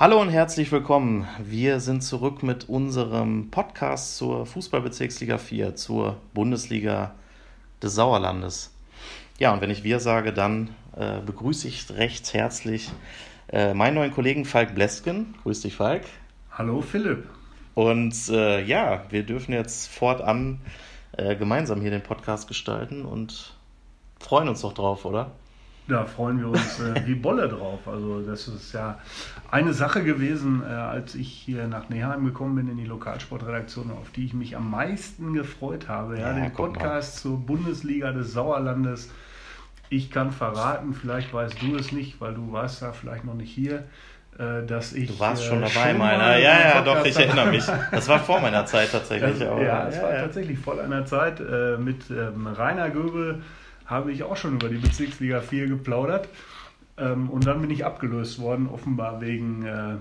Hallo und herzlich willkommen. Wir sind zurück mit unserem Podcast zur Fußballbezirksliga 4, zur Bundesliga des Sauerlandes. Ja, und wenn ich wir sage, dann äh, begrüße ich recht herzlich äh, meinen neuen Kollegen Falk Blesken. Grüß dich, Falk. Hallo, Philipp. Und äh, ja, wir dürfen jetzt fortan äh, gemeinsam hier den Podcast gestalten und freuen uns doch drauf, oder? Da freuen wir uns äh, wie Bolle drauf. Also das ist ja eine Sache gewesen, äh, als ich hier nach Neheim gekommen bin in die Lokalsportredaktion, auf die ich mich am meisten gefreut habe. Ja, ja den Podcast zur Bundesliga des Sauerlandes. Ich kann verraten, vielleicht weißt du es nicht, weil du warst da vielleicht noch nicht hier, äh, dass ich. Du warst schon äh, dabei, meiner. Ja, ja, doch, ich erinnere mich. Das war vor meiner Zeit tatsächlich. Also, ja, es ja, war ja. tatsächlich vor einer Zeit äh, mit ähm, Rainer Göbel habe ich auch schon über die Bezirksliga 4 geplaudert. Ähm, und dann bin ich abgelöst worden, offenbar wegen äh,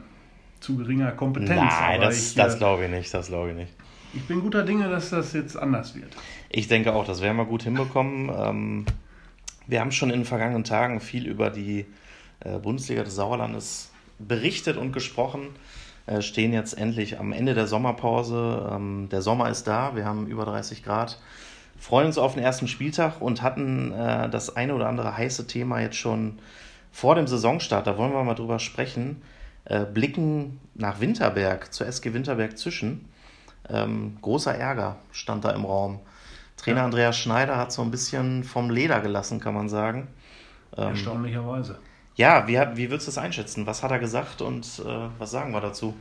zu geringer Kompetenz. Nein, das, das äh, glaube ich nicht, das glaube ich nicht. Ich bin guter Dinge, dass das jetzt anders wird. Ich denke auch, das werden wir gut hinbekommen. Ähm, wir haben schon in den vergangenen Tagen viel über die äh, Bundesliga des Sauerlandes berichtet und gesprochen. Äh, stehen jetzt endlich am Ende der Sommerpause. Ähm, der Sommer ist da, wir haben über 30 Grad freuen uns auf den ersten Spieltag und hatten äh, das eine oder andere heiße Thema jetzt schon vor dem Saisonstart. Da wollen wir mal drüber sprechen. Äh, blicken nach Winterberg, zur SG Winterberg zwischen. Ähm, großer Ärger stand da im Raum. Trainer ja. Andreas Schneider hat so ein bisschen vom Leder gelassen, kann man sagen. Ähm, Erstaunlicherweise. Ja, wie, wie würdest du das einschätzen? Was hat er gesagt und äh, was sagen wir dazu?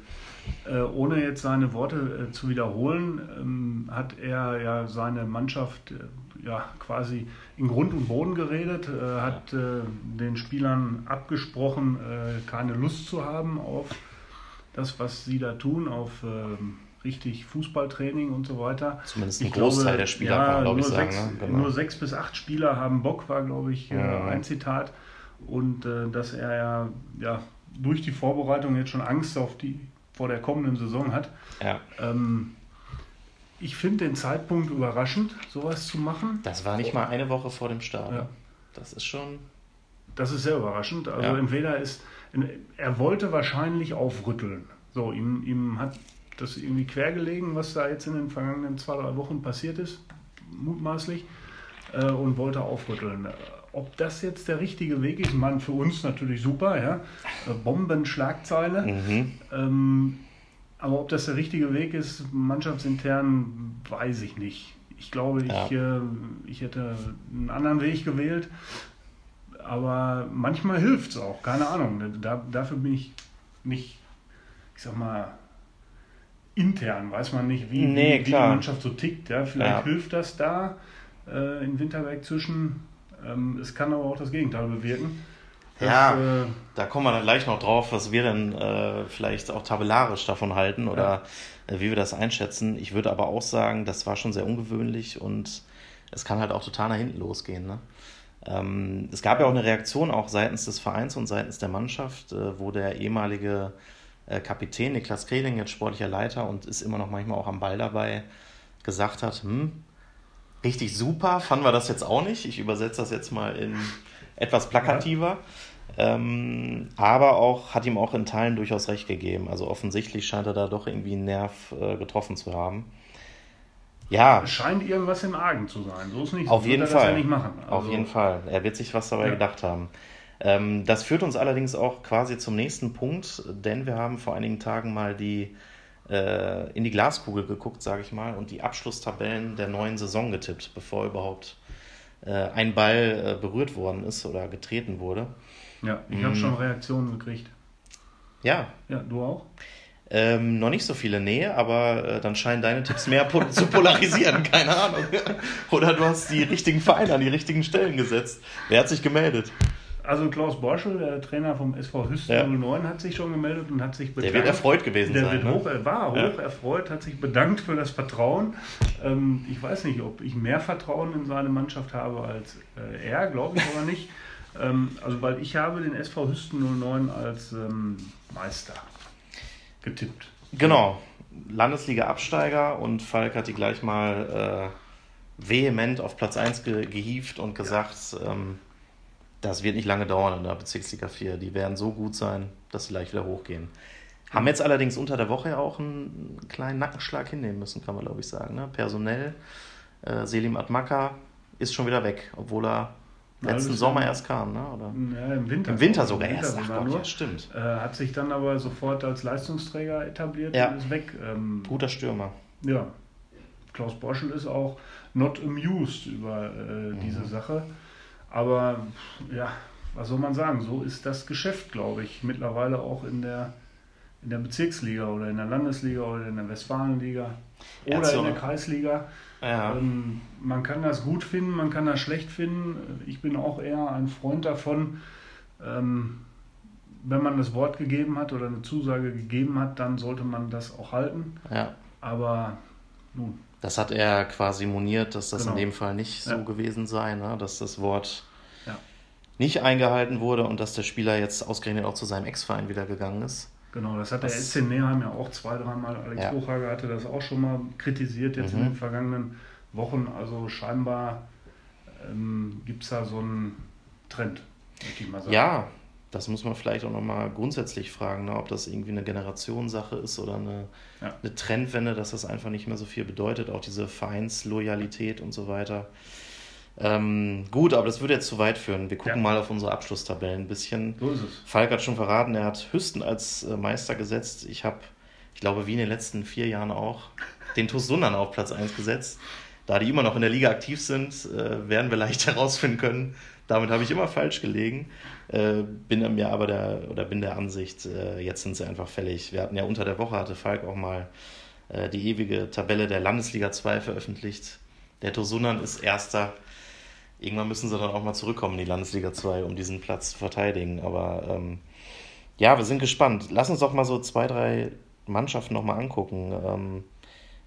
Äh, ohne jetzt seine Worte äh, zu wiederholen, ähm, hat er ja seine Mannschaft äh, ja quasi in Grund und Boden geredet, hat den Spielern abgesprochen, keine Lust zu haben auf das, was sie da tun, auf ähm, richtig Fußballtraining und so weiter. Zumindest ein ich Großteil glaube, der Spieler ja, kann glaube ich sagen. Sechs, ne? genau. Nur sechs bis acht Spieler haben Bock, war glaube ich ja. ein Zitat. Und dass er ja, ja durch die Vorbereitung jetzt schon Angst auf die vor der kommenden Saison hat. Ja. Ähm, ich finde den Zeitpunkt überraschend, sowas zu machen. Das war nicht mal eine Woche vor dem Start. Ja. Das ist schon. Das ist sehr überraschend. Also ja. entweder ist. Er wollte wahrscheinlich aufrütteln. So, ihm, ihm hat das irgendwie quergelegen, was da jetzt in den vergangenen zwei, drei Wochen passiert ist, mutmaßlich, äh, und wollte aufrütteln. Ob das jetzt der richtige Weg ist, man für uns natürlich super, ja. Äh, Bombenschlagzeile. Mhm. Ähm, aber ob das der richtige Weg ist, mannschaftsintern, weiß ich nicht. Ich glaube, ich, ja. äh, ich hätte einen anderen Weg gewählt. Aber manchmal hilft es auch, keine Ahnung. Da, dafür bin ich nicht, ich sag mal, intern, weiß man nicht, wie, nee, wie, wie die Mannschaft so tickt. Ja? Vielleicht ja. hilft das da äh, in Winterberg zwischen ähm, es kann aber auch das Gegenteil bewirken. Dass, ja, äh, da kommen wir dann gleich noch drauf, was wir denn äh, vielleicht auch tabellarisch davon halten oder ja. äh, wie wir das einschätzen. Ich würde aber auch sagen, das war schon sehr ungewöhnlich und es kann halt auch total nach hinten losgehen. Ne? Ähm, es gab ja auch eine Reaktion auch seitens des Vereins und seitens der Mannschaft, äh, wo der ehemalige äh, Kapitän Niklas Kreling, jetzt sportlicher Leiter und ist immer noch manchmal auch am Ball dabei, gesagt hat, hm, richtig super fanden wir das jetzt auch nicht. Ich übersetze das jetzt mal in etwas plakativer. Ja. Ähm, aber auch hat ihm auch in Teilen durchaus recht gegeben. Also offensichtlich scheint er da doch irgendwie einen Nerv äh, getroffen zu haben. Ja. Es scheint irgendwas im Argen zu sein. So ist nicht. Auf jeden Fall. Ja also Auf jeden Fall. Er wird sich was dabei ja. gedacht haben. Ähm, das führt uns allerdings auch quasi zum nächsten Punkt, denn wir haben vor einigen Tagen mal die äh, in die Glaskugel geguckt, sage ich mal, und die Abschlusstabellen der neuen Saison getippt, bevor überhaupt äh, ein Ball äh, berührt worden ist oder getreten wurde. Ja, ich habe mm. schon Reaktionen gekriegt. Ja. Ja, du auch? Ähm, noch nicht so viele Nähe, aber äh, dann scheinen deine Tipps mehr po zu polarisieren, keine Ahnung. Oder du hast die richtigen Vereine an die richtigen Stellen gesetzt. Wer hat sich gemeldet? Also Klaus Borschel, der Trainer vom SV Hüsten ja. 09, hat sich schon gemeldet und hat sich bedankt. Der wird erfreut gewesen der sein. Der ne? hoch, war ja. hoch erfreut, hat sich bedankt für das Vertrauen. Ähm, ich weiß nicht, ob ich mehr Vertrauen in seine Mannschaft habe als äh, er, glaube ich aber nicht. Ähm, also weil ich habe den SV Hüsten 09 als ähm, Meister getippt. Genau, Landesliga-Absteiger und Falk hat die gleich mal äh, vehement auf Platz 1 ge gehievt und gesagt, ähm, das wird nicht lange dauern in der Bezirksliga 4. Die werden so gut sein, dass sie gleich wieder hochgehen. Haben jetzt allerdings unter der Woche auch einen kleinen Nackenschlag hinnehmen müssen, kann man glaube ich sagen. Ne? Personell, äh, Selim Atmaka ist schon wieder weg, obwohl er letzten Sommer erst kam, ne? Oder? Ja, im Winter. Im Winter sogar Winter erst. Ach Gott, ja, stimmt. Äh, hat sich dann aber sofort als Leistungsträger etabliert Ja. und ist weg. Ähm, Guter Stürmer. ja, Klaus Boschel ist auch not amused über äh, diese Sache. Aber ja, was soll man sagen? So ist das Geschäft, glaube ich, mittlerweile auch in der, in der Bezirksliga oder in der Landesliga oder in der Westfalenliga Er oder so in der Kreisliga. Ja. Ähm, man kann das gut finden, man kann das schlecht finden. Ich bin auch eher ein Freund davon, ähm, wenn man das Wort gegeben hat oder eine Zusage gegeben hat, dann sollte man das auch halten. ja. Aber nun, Das hat er quasi moniert, dass das Genau. in dem Fall nicht so Ja. gewesen sei, ne? dass das Wort Ja. nicht eingehalten wurde und dass der Spieler jetzt ausgerechnet auch zu seinem Ex-Verein wieder gegangen ist. genau, das hat der Was- SC Neheim ja auch zwei, dreimal. Alex Ja. Buchhager hatte das auch schon mal kritisiert jetzt in Mhm. den vergangenen Wochen. Also scheinbar ähm, gibt es da so einen Trend, möchte ich mal sagen. Ja, das muss man vielleicht auch nochmal grundsätzlich fragen, ne? ob das irgendwie eine Generationssache ist oder eine, Ja. eine Trendwende, dass das einfach nicht mehr so viel bedeutet, auch diese Vereinsloyalität und so weiter. Ähm, gut, aber das würde jetzt zu weit führen. Wir gucken Ja. mal auf unsere Abschlusstabellen ein bisschen. So ist es. Falk hat schon verraten, er hat Hüsten als äh, Meister gesetzt. Ich habe, ich glaube, wie in den letzten vier Jahren auch, den TuS Sundern auf Platz 1 gesetzt. Da die immer noch in der Liga aktiv sind, äh, werden wir leicht herausfinden können. Damit habe ich immer falsch gelegen. Äh, bin mir aber der, oder bin der Ansicht, äh, jetzt sind sie einfach fällig. Wir hatten ja unter der Woche, hatte Falk auch mal äh, die ewige Tabelle der Landesliga 2 veröffentlicht. Der TuS Sundern ist Erster. Irgendwann müssen sie dann auch mal zurückkommen in die Landesliga 2, um diesen Platz zu verteidigen. Aber ähm, ja, wir sind gespannt. Lass uns doch mal so zwei, drei Mannschaften nochmal angucken. Ähm,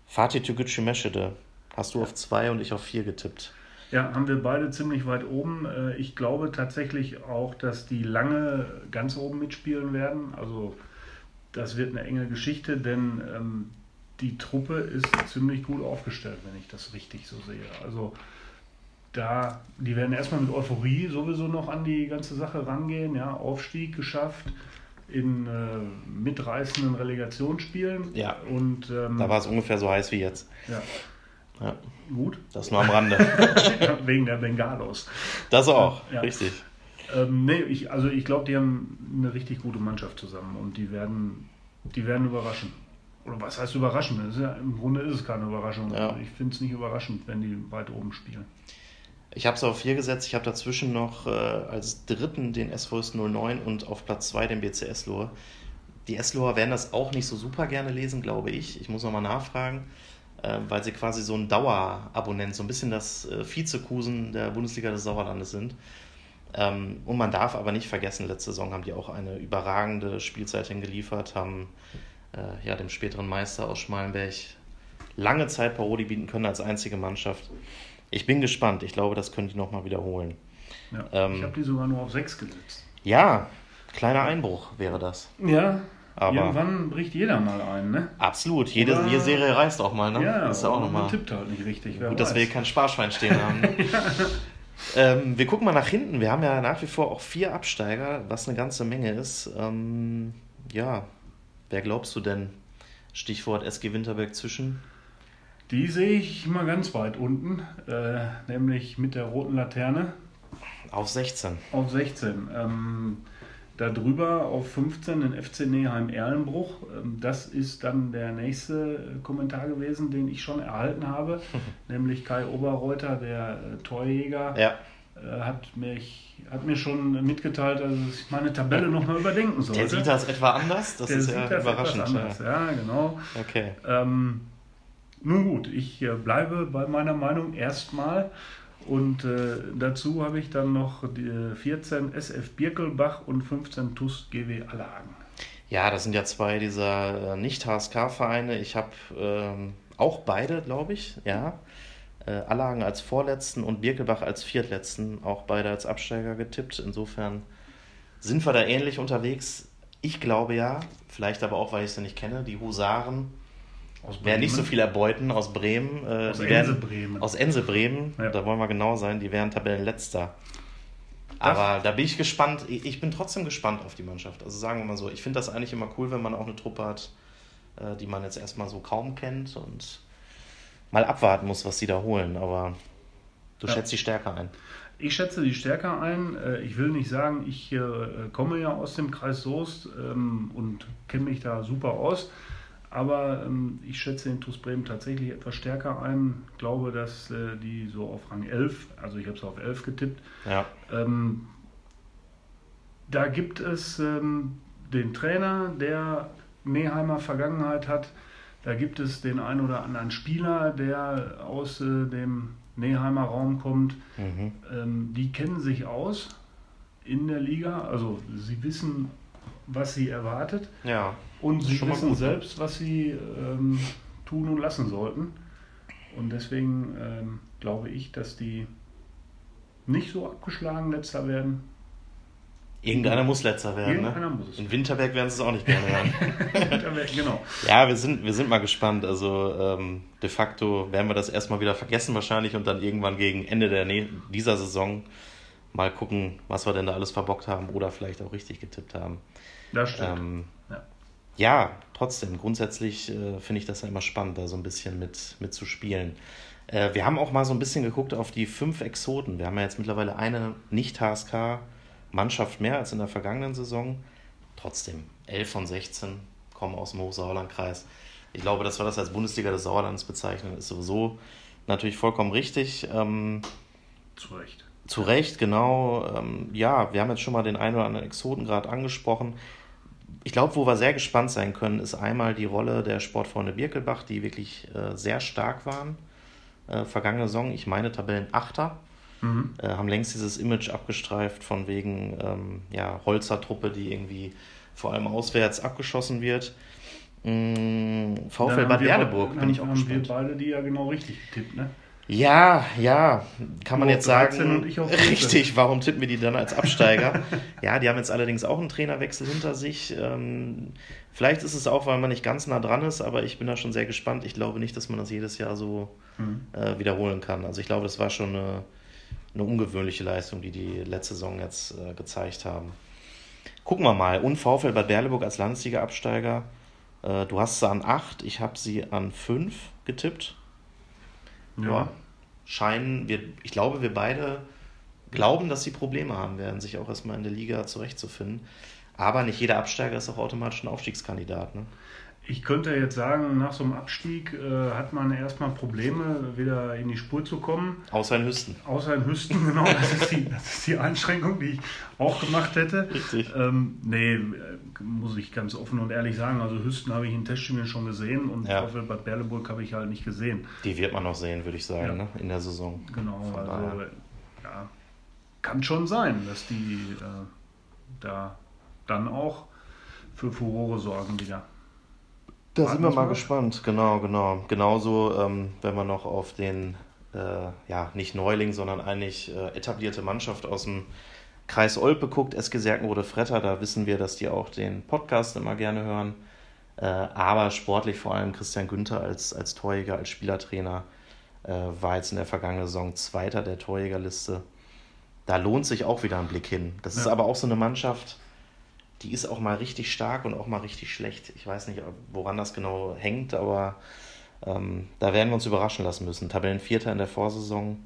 Fatih Tügücü Meschede hast du auf zwei und ich auf vier getippt. Ja, haben wir beide ziemlich weit oben. Äh, Ich glaube tatsächlich auch, dass die lange ganz oben mitspielen werden. Also das wird eine enge Geschichte, denn ähm, die Truppe ist ziemlich gut aufgestellt, wenn ich das richtig so sehe. Also da, die werden erstmal mit Euphorie sowieso noch an die ganze Sache rangehen. Ja, Aufstieg geschafft in äh, mitreißenden Relegationsspielen. Ja. Und ähm, Da war es ungefähr so heiß wie jetzt. ja, Ja, gut. das nur am Rande. Wegen der Bengalos. Das auch, Ja. richtig. Ähm, nee, ich, also ich glaube, die haben eine richtig gute Mannschaft zusammen und die werden, die werden überraschen. Oder was heißt überraschen? Ja, Im Grunde ist es keine Überraschung. Ja. Also ich finde es nicht überraschend, wenn die weit oben spielen. Ich habe es auf vier gesetzt. Ich habe dazwischen noch äh, als dritten den SVS 09 und auf Platz zwei den BC Eslohe. Die Esloher werden das auch nicht so super gerne lesen, glaube ich. Ich muss nochmal nachfragen, weil sie quasi so ein Dauerabonnent, so ein bisschen das äh, Vizekusen der Bundesliga des Sauerlandes sind. Ähm, und man darf aber nicht vergessen, letzte Saison haben die auch eine überragende Spielzeit hingeliefert, haben äh, ja, dem späteren Meister aus Schmalenberg lange Zeit Paroli bieten können als einzige Mannschaft. Ich bin gespannt. Ich glaube, das können die nochmal wiederholen. Ja. Ähm, ich habe die sogar nur auf 6 gesetzt. Ja, kleiner Einbruch wäre das. Ja, Aber- irgendwann bricht jeder mal ein, ne? Absolut. Jede, Oder- jede Serie reißt auch mal, ne? Ja, ist ja auch nochmal. tippt halt nicht richtig. wer Gut, dass weiß. wir hier kein Sparschwein stehen haben. ne? ähm, wir gucken mal nach hinten. Wir haben ja nach wie vor auch vier Absteiger, was eine ganze Menge ist. Ähm, ja, wer glaubst du denn? Stichwort SG Winterberg zwischen. Die sehe ich mal ganz weit unten, äh, nämlich mit der roten Laterne. Auf 16. Auf 16. Ähm, darüber auf 15 den FC Neheim Erlenbruch. Ähm, das ist dann der nächste äh, Kommentar gewesen, den ich schon erhalten habe. nämlich Kai Oberreuter, der äh, Torjäger, Ja, äh, hat, mich, hat mir schon mitgeteilt, dass ich meine Tabelle nochmal überdenken sollte. der sieht das etwa anders. Das Der ist sieht ja das überraschend. Etwas anders. Ja, genau. Okay. Ähm, nun gut, ich bleibe bei meiner Meinung erstmal. Und äh, dazu habe ich dann noch die äh, 14 SF Birkelbach und 15 TUS GW Allerhagen. Ja, das sind ja zwei dieser äh, Nicht-HSK-Vereine. Ich habe ähm, auch beide, glaube ich, ja. Äh, Allagen als Vorletzten und Birkelbach als Viertletzten, auch beide als Absteiger getippt. Insofern sind wir da ähnlich unterwegs. Ich glaube ja, vielleicht aber auch, weil ich sie nicht kenne, die Husaren Aus werden nicht so viel erbeuten aus Bremen. Äh, Aus Ense Bremen. Aus Ense Bremen, Ja. da wollen wir genau sein, die wären Tabellenletzter. Aber da bin ich gespannt. Ich bin trotzdem gespannt auf die Mannschaft. Also sagen wir mal so, ich finde das eigentlich immer cool, wenn man auch eine Truppe hat, äh, die man jetzt erstmal so kaum kennt und mal abwarten muss, was sie da holen. Aber du ja. schätzt die Stärke ein. Ich schätze die Stärke ein. Äh, ich will nicht sagen, ich komme ja aus dem Kreis Soest ähm, und kenne mich da super aus. Aber ähm, ich schätze den TuS Bremen tatsächlich etwas stärker ein. Ich glaube, dass äh, die so auf Rang 11, also ich habe es auf 11 getippt, ja. ähm, da gibt es ähm, den Trainer, der Neheimer Vergangenheit hat. Da gibt es den einen oder anderen Spieler, der aus äh, dem Neheimer Raum kommt. Mhm. Ähm, die kennen sich aus in der Liga. Also sie wissen, was sie erwartet. Ja. Und sie wissen gut, ne? selbst, was sie ähm, tun und lassen sollten. Und deswegen ähm, glaube ich, dass die nicht so abgeschlagen letzter werden. Irgendeiner muss letzter werden. Ne? Irgendeiner ne? muss es. In Winterberg werden sie es auch nicht gerne hören. Winterberg, genau. Ja, wir sind, wir sind mal gespannt. Also ähm, de facto werden wir das erstmal wieder vergessen wahrscheinlich und dann irgendwann gegen Ende der dieser Saison mal gucken, was wir denn da alles verbockt haben oder vielleicht auch richtig getippt haben. Das stimmt. Ähm, ja. Ja. trotzdem, grundsätzlich äh, finde ich das ja immer spannend, da so ein bisschen mit, mit zu spielen. Äh, wir haben auch mal so ein bisschen geguckt auf die fünf Exoten. Wir haben ja jetzt mittlerweile eine Nicht-HSK-Mannschaft mehr als in der vergangenen Saison. Trotzdem, 11 von 16 kommen aus dem Hochsauerlandkreis. Ich glaube, dass wir das als Bundesliga des Sauerlands bezeichnen, ist sowieso natürlich vollkommen richtig. Ähm, Zu Recht. Zu Recht, genau. Ähm, ja, wir haben jetzt schon mal den einen oder anderen Exoten gerade angesprochen ich glaube, wo wir sehr gespannt sein können, ist einmal die Rolle der Sportfreunde Birkelbach, die wirklich äh, sehr stark waren. Äh, vergangene Saison, ich meine Tabellenachter, mhm. äh, haben längst dieses Image abgestreift von wegen ähm, ja, Holzer-Truppe, die irgendwie vor allem auswärts abgeschossen wird. Mm, VfL Bad Werdeburg, bin ich auch haben gespannt. wir beide die ja genau richtig getippt, ne? Ja, ja, kann man jetzt sagen. richtig, warum tippen wir die dann als Absteiger? ja, die haben jetzt allerdings auch einen Trainerwechsel hinter sich. Ähm, vielleicht ist es auch, weil man nicht ganz nah dran ist, aber ich bin da schon sehr gespannt. Ich glaube nicht, dass man das jedes Jahr so mhm. äh, wiederholen kann. Also ich glaube, das war schon eine, eine ungewöhnliche Leistung, die die letzte Saison jetzt äh, gezeigt haben. Gucken wir mal. Und VfL Bad Berleburg als Landesliga-Absteiger. Äh, du hast sie an 8, ich habe sie an 5 getippt. Ja. ja scheinen wir, ich glaube, wir beide glauben, dass sie Probleme haben werden, sich auch erstmal in der Liga zurechtzufinden. Aber nicht jeder Absteiger ist auch automatisch ein Aufstiegskandidat. Ne? Ich könnte jetzt sagen, nach so einem Abstieg äh, hat man erstmal Probleme, wieder in die Spur zu kommen. Außer in Hüsten. Außer in Hüsten, genau. Das ist die, das ist die Einschränkung, die ich auch gemacht hätte. Richtig. Ähm, nee, muss ich ganz offen und ehrlich sagen. Also Hüsten habe ich in Testspielen schon gesehen und ja. Bad Berleburg habe ich halt nicht gesehen. Die wird man noch sehen, würde ich sagen, ja. ne? in der Saison. Genau, Von also ja, kann schon sein, dass die äh, da dann auch für Furore sorgen wieder. Da sind wir mal gespannt, genau, genau. Genauso, ähm, wenn man noch auf den, äh, ja, nicht Neuling, sondern eigentlich äh, etablierte Mannschaft aus dem Kreis Olpe guckt, SG Serkenrode Fretter, da wissen wir, dass die auch den Podcast immer gerne hören. Äh, aber sportlich vor allem Christian Günther als, als Torjäger, als Spielertrainer äh, war jetzt in der vergangenen Saison Zweiter der Torjägerliste. Da lohnt sich auch wieder ein Blick hin. Das ja. ist aber auch so eine Mannschaft, die ist auch mal richtig stark und auch mal richtig schlecht. Ich weiß nicht, woran das genau hängt, aber ähm, da werden wir uns überraschen lassen müssen. Tabellenvierter in der Vorsaison,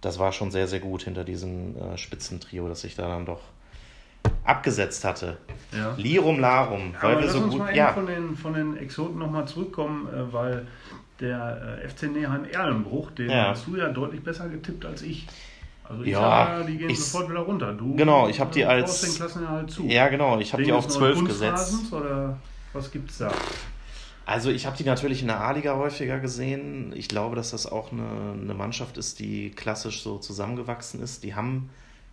das war schon sehr, sehr gut hinter diesem äh, Spitzentrio, das sich da dann doch abgesetzt hatte. Ja. Lirum Larum, weil aber wir so uns gut. Mal ja. von den, von den Exoten nochmal zurückkommen, äh, weil der äh, FC Neheim Erlenbruch, den ja. hast du ja deutlich besser getippt als ich. Also ich ja, sag, die gehen ich, sofort wieder runter. Du genau, ich habe die als den Klassen ja, halt zu. ja genau, ich habe die auf 12 gesetzt. Oder was gibt's da? Also ich habe die natürlich in der A-Liga häufiger gesehen. Ich glaube, dass das auch eine, eine Mannschaft ist, die klassisch so zusammengewachsen ist. Die haben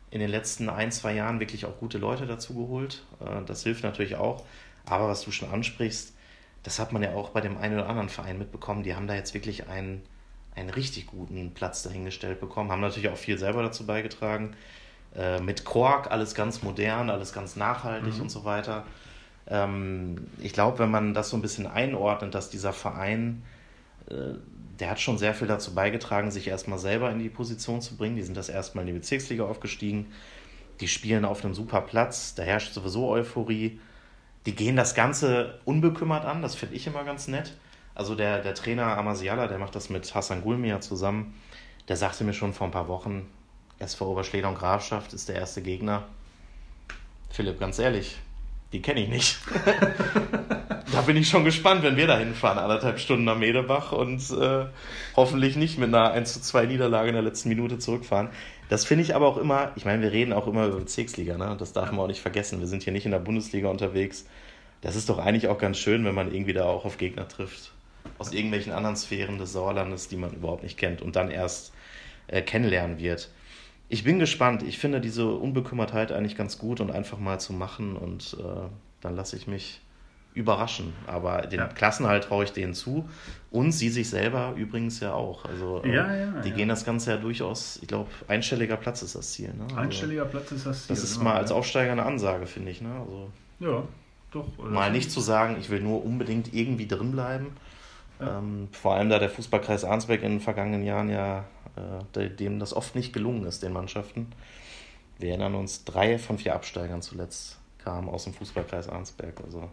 in den letzten ein, zwei Jahren wirklich auch gute Leute dazu geholt. Äh, das hilft natürlich auch. Aber was du schon ansprichst, das hat man ja auch bei dem einen oder anderen Verein mitbekommen. Die haben da jetzt wirklich einen einen richtig guten Platz dahingestellt bekommen. Haben natürlich auch viel selber dazu beigetragen. Äh, mit Kork alles ganz modern, alles ganz nachhaltig mhm. und so weiter. Ähm, ich glaube, wenn man das so ein bisschen einordnet, dass dieser Verein, äh, der hat schon sehr viel dazu beigetragen, sich erstmal selber in die Position zu bringen. Die sind das erstmal in die Bezirksliga aufgestiegen. Die spielen auf einem super Platz, da herrscht sowieso Euphorie. Die gehen das Ganze unbekümmert an, das finde ich immer ganz nett. Also der, der Trainer Amasiala, der macht das mit Hassan Gulmia zusammen, der sagte mir schon vor ein paar Wochen, SV Oberschleder und Grafschaft ist der erste Gegner. Philipp, ganz ehrlich, die kenne ich nicht. da bin ich schon gespannt, wenn wir da hinfahren, anderthalb Stunden nach Medebach und äh, hoffentlich nicht mit einer 1 zu 2 Niederlage in der letzten Minute zurückfahren. Das finde ich aber auch immer, ich meine, wir reden auch immer über Bezirksliga, ne? das darf man auch nicht vergessen. Wir sind hier nicht in der Bundesliga unterwegs. Das ist doch eigentlich auch ganz schön, wenn man irgendwie da auch auf Gegner trifft. Aus irgendwelchen anderen Sphären des Sauerlandes, die man überhaupt nicht kennt und dann erst äh, kennenlernen wird. Ich bin gespannt. Ich finde diese Unbekümmertheit eigentlich ganz gut und einfach mal zu machen und äh, dann lasse ich mich überraschen. Aber den ja. Klassenhalt traue ich denen zu. Und sie sich selber übrigens ja auch. Also äh, ja, ja, die gehen das Ganze ja durchaus, ich glaube, einstelliger Platz ist das Ziel. Ne? Also, einstelliger Platz ist das Ziel. Das ist genau, mal als Aufsteiger eine Ansage, finde ich. Ne? Also, ja, doch. Mal nicht zu sagen, ich will nur unbedingt irgendwie drin Ähm, vor allem da der Fußballkreis Arnsberg in den vergangenen Jahren ja, äh, dem das oft nicht gelungen ist, den Mannschaften. Wir erinnern uns, drei von vier Absteigern zuletzt kamen aus dem Fußballkreis Arnsberg. Also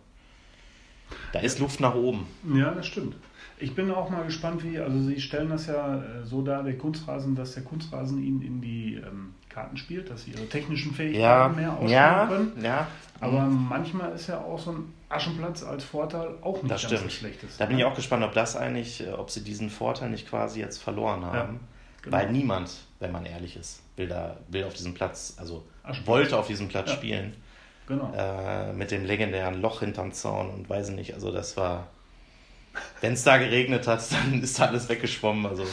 da ist Luft nach oben. Ja, das stimmt. Ich bin auch mal gespannt, wie, also Sie stellen das ja äh, so dar, der Kunstrasen, dass der Kunstrasen Ihnen in die ähm, Karten spielt, dass Sie Ihre technischen Fähigkeiten ja, mehr ausspielen ja, können. Ja. Aber mhm. manchmal ist ja auch so ein Aschenplatz als Vorteil auch nicht das ganz stimmt. so schlechtes. Da bin ich auch gespannt, ob das eigentlich, äh, ob Sie diesen Vorteil nicht quasi jetzt verloren haben. Ja, genau. Weil niemand, wenn man ehrlich ist, will da, will auf diesem Platz, also wollte auf diesem Platz ja. spielen. Genau. Äh, mit dem legendären Loch hinterm Zaun und weiß nicht, also das war. Wenn es da geregnet hat, dann ist da alles weggeschwommen. Also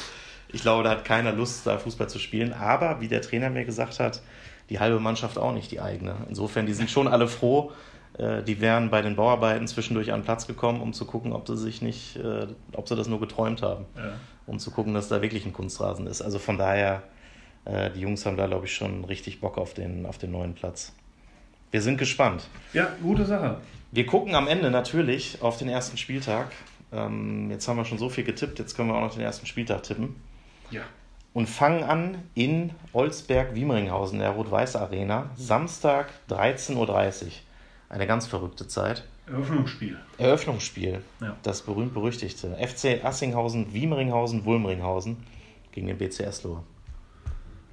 ich glaube, da hat keiner Lust, da Fußball zu spielen. Aber wie der Trainer mir gesagt hat, die halbe Mannschaft auch nicht, die eigene. Insofern, die sind schon alle froh. Äh, die wären bei den Bauarbeiten zwischendurch an den Platz gekommen, um zu gucken, ob sie sich nicht, äh, ob sie das nur geträumt haben. Ja. Um zu gucken, dass da wirklich ein Kunstrasen ist. Also von daher, äh, die Jungs haben da, glaube ich, schon richtig Bock auf den, auf den neuen Platz. Wir sind gespannt. Ja, gute Sache. Wir gucken am Ende natürlich auf den ersten Spieltag. Ähm, jetzt haben wir schon so viel getippt, jetzt können wir auch noch den ersten Spieltag tippen. Ja. Und fangen an in Olsberg-Wiemringhausen, der Rot-Weiß-Arena, Samstag 13.30 Uhr. Eine ganz verrückte Zeit. Eröffnungsspiel. Eröffnungsspiel. Ja. Das berühmt-berüchtigte. FC Assinghausen, Wiemringhausen, Wulmringhausen gegen den BCS Lohr.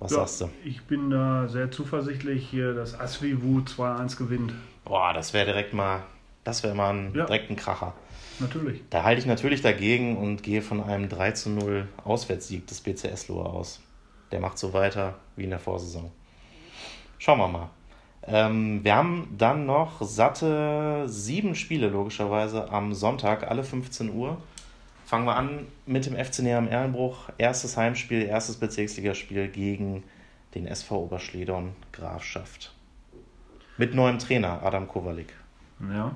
Was ja, sagst du? Ich bin da sehr zuversichtlich, dass Asvivu 2-1 gewinnt. Boah, das wäre direkt mal, das wäre mal ein, ja. direkt ein Kracher. Natürlich. Da halte ich natürlich dagegen und gehe von einem 3 0 Auswärtssieg des BCS Lohr aus. Der macht so weiter wie in der Vorsaison. Schauen wir mal. Ähm, wir haben dann noch satte sieben Spiele, logischerweise, am Sonntag, alle 15 Uhr. Fangen wir an mit dem FC am Erlenbruch. Erstes Heimspiel, erstes Bezirksligaspiel gegen den SV Oberschledern Grafschaft. Mit neuem Trainer, Adam Kowalik. Ja.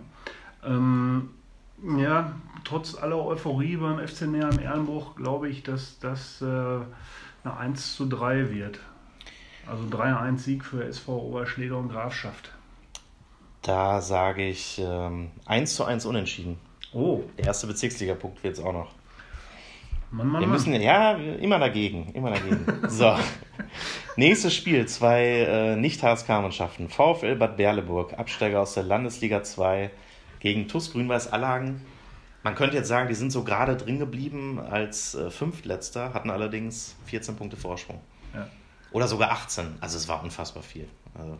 Ähm, ja, trotz aller Euphorie beim FC am Erlenbruch glaube ich, dass das äh, eine 1 zu 3 wird. Also 3-1 Sieg für SV Oberschleder und Grafschaft. Da sage ich ähm, 1 zu 1 unentschieden. Oh. Der erste Bezirksliga-Punkt wird es auch noch. Mann, Mann, wir müssen, Mann. ja, immer dagegen, immer dagegen. so. Nächstes Spiel, zwei äh, Nicht-HSK-Mannschaften. VfL Bad Berleburg, Absteiger aus der Landesliga 2 gegen TuS Grün-Weiß Allagen. Man könnte jetzt sagen, die sind so gerade drin geblieben als äh, Fünftletzter, hatten allerdings 14 Punkte Vorsprung. Ja. Oder sogar 18. Also es war unfassbar viel. Also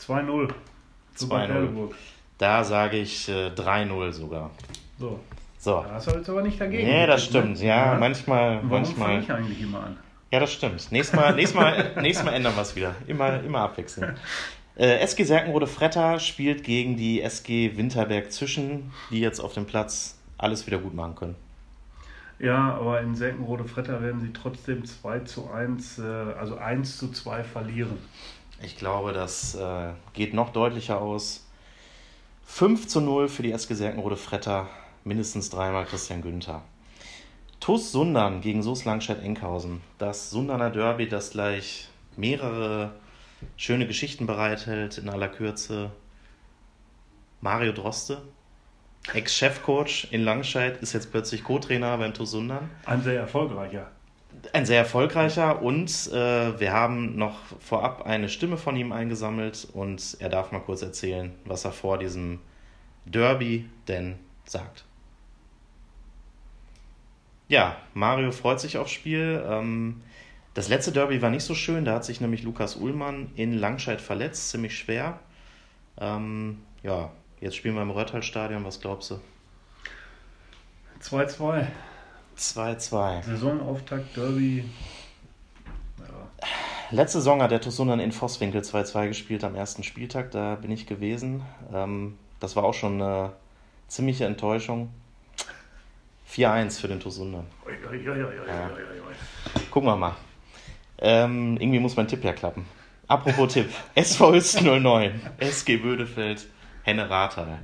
2-0. 2-0. Da sage ich äh, 3-0 sogar. So. So. Da hast du jetzt aber nicht dagegen. Nee, das stimmt. Ja, ja, manchmal. Warum manchmal. ich eigentlich immer an? Ja, das stimmt. Nächstes Mal, nächstes Mal, nächstes Mal ändern wir es wieder. Immer, immer abwechseln. Äh, SG Serkenrode Fretter spielt gegen die SG Winterberg Zwischen, die jetzt auf dem Platz alles wieder gut machen können. Ja, aber in Serkenrode Fretter werden sie trotzdem 2 zu 1, äh, also 1 zu 2 verlieren. Ich glaube, das äh, geht noch deutlicher aus. 5 zu 0 für die SG Serkenrode Fretter, mindestens dreimal Christian Günther. TuS Sundern gegen SUS Langstedt-Enkhausen. Das Sunderner Derby, das gleich mehrere schöne Geschichten bereithält in aller Kürze. Mario Droste, Ex-Chefcoach in Langscheid, ist jetzt plötzlich Co-Trainer beim TuS Sundern. Ein sehr erfolgreicher. Ein sehr erfolgreicher und äh, wir haben noch vorab eine Stimme von ihm eingesammelt und er darf mal kurz erzählen, was er vor diesem Derby denn sagt. Ja, Mario freut sich aufs Spiel. Ähm, das letzte Derby war nicht so schön, da hat sich nämlich Lukas Ullmann in Langscheid verletzt, ziemlich schwer. Ähm, ja, jetzt spielen wir im Rötthalstadion, was glaubst du? 2-2. 2-2. Saisonauftakt, Derby. Ja. Letzte Saison hat der Tosunan in Vosswinkel 2-2 gespielt am ersten Spieltag, da bin ich gewesen. Ähm, das war auch schon eine ziemliche Enttäuschung. 4-1 für den Tosunan. Ja. Gucken wir mal. Ähm, irgendwie muss mein Tipp ja klappen. Apropos Tipp. SV Hüsten 09, SG Bödefeld, Henne Rathal.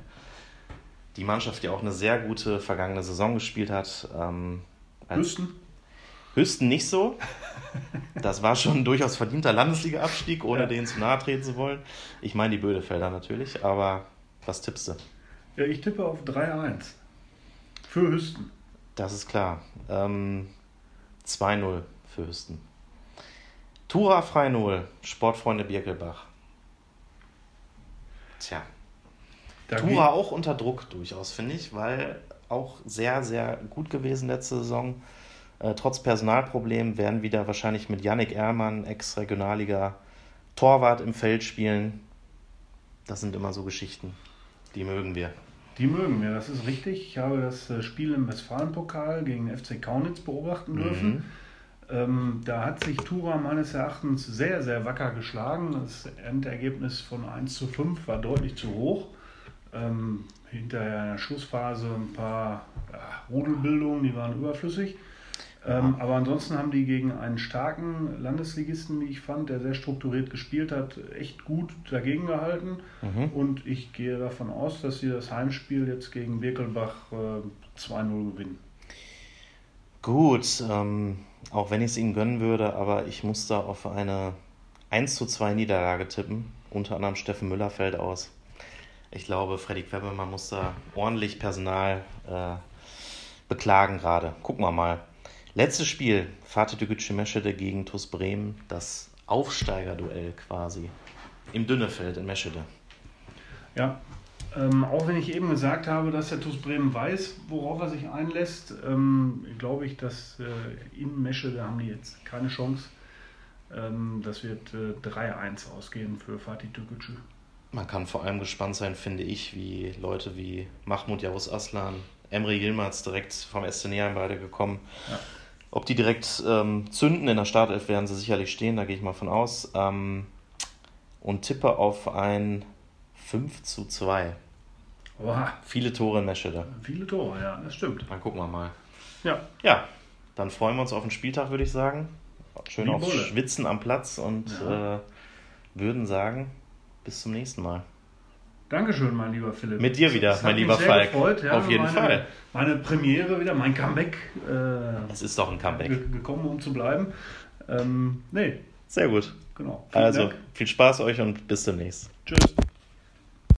Die Mannschaft, die auch eine sehr gute vergangene Saison gespielt hat. Ähm, Hüsten? Hüsten nicht so. Das war schon ein durchaus verdienter Landesliga-Abstieg, ohne ja. denen zu nahe treten zu wollen. Ich meine die Bödefelder natürlich, aber was tippst du? Ja, ich tippe auf 3-1. Für Hüsten. Das ist klar. Ähm, 2-0 für Hüsten. Tura frei 0, Sportfreunde Birkelbach. Tja. Tura auch unter Druck durchaus, finde ich, weil auch sehr, sehr gut gewesen letzte Saison. Äh, trotz Personalproblemen werden wieder wahrscheinlich mit Yannick Ehrmann, Ex-Regionalliga, Torwart im Feld spielen. Das sind immer so Geschichten. Die mögen wir. Die mögen wir, das ist richtig. Ich habe das äh, Spiel im Westfalenpokal gegen den FC Kaunitz beobachten dürfen. Mhm. Ähm, da hat sich Tura meines Erachtens sehr, sehr wacker geschlagen. Das Endergebnis von 1 zu 5 war deutlich zu hoch. Ähm, hinterher in der Schlussphase ein paar ja, Rudelbildungen, die waren überflüssig. Ähm, aber ansonsten haben die gegen einen starken Landesligisten, wie ich fand, der sehr strukturiert gespielt hat, echt gut dagegen gehalten. Mhm. Und ich gehe davon aus, dass sie das Heimspiel jetzt gegen Birkelbach äh, 2-0 gewinnen. Gut, ähm, auch wenn ich es ihnen gönnen würde, aber ich muss da auf eine 1 zu 2 Niederlage tippen. Unter anderem Steffen Müller fällt aus. Ich glaube, Freddy Quebemann muss da ordentlich Personal äh, beklagen gerade. Gucken wir mal. Letztes Spiel, Fatih Dügücü Meschede gegen TuS Bremen, das Aufsteigerduell quasi. Im Dünnefeld in Meschede. Ja, ähm, auch wenn ich eben gesagt habe, dass der TuS Bremen weiß, worauf er sich einlässt, ähm, glaube ich, dass äh, in Meschede haben die jetzt keine Chance. Ähm, das wird äh, 3-1 ausgehen für Fatih Dügücü. Man kann vor allem gespannt sein, finde ich, wie Leute wie Mahmoud Yavuz Aslan, Emre Yilmaz direkt vom SC Neheim beide gekommen. Ja ob die direkt ähm, zünden in der Startelf, werden sie sicherlich stehen, da gehe ich mal von aus. Ähm, und tippe auf ein 5 zu 2. Oha. Viele Tore in Meschede. Viele Tore, ja, das stimmt. Dann gucken wir mal. Ja. Ja, dann freuen wir uns auf den Spieltag, würde ich sagen. Schön Wie auf Bulle. Schwitzen am Platz und ja. äh, würden sagen, bis zum nächsten Mal. Dankeschön, mein lieber Philipp. Mit dir wieder, mein lieber Falk. Gefreut, ja, Auf jeden meine, Fall. Meine Premiere wieder, mein Comeback. Äh, es ist doch ein Comeback. Gekommen, um zu bleiben. Ähm, nee. Sehr gut. Genau. Vielen also, Dank. viel Spaß euch und bis demnächst. Tschüss.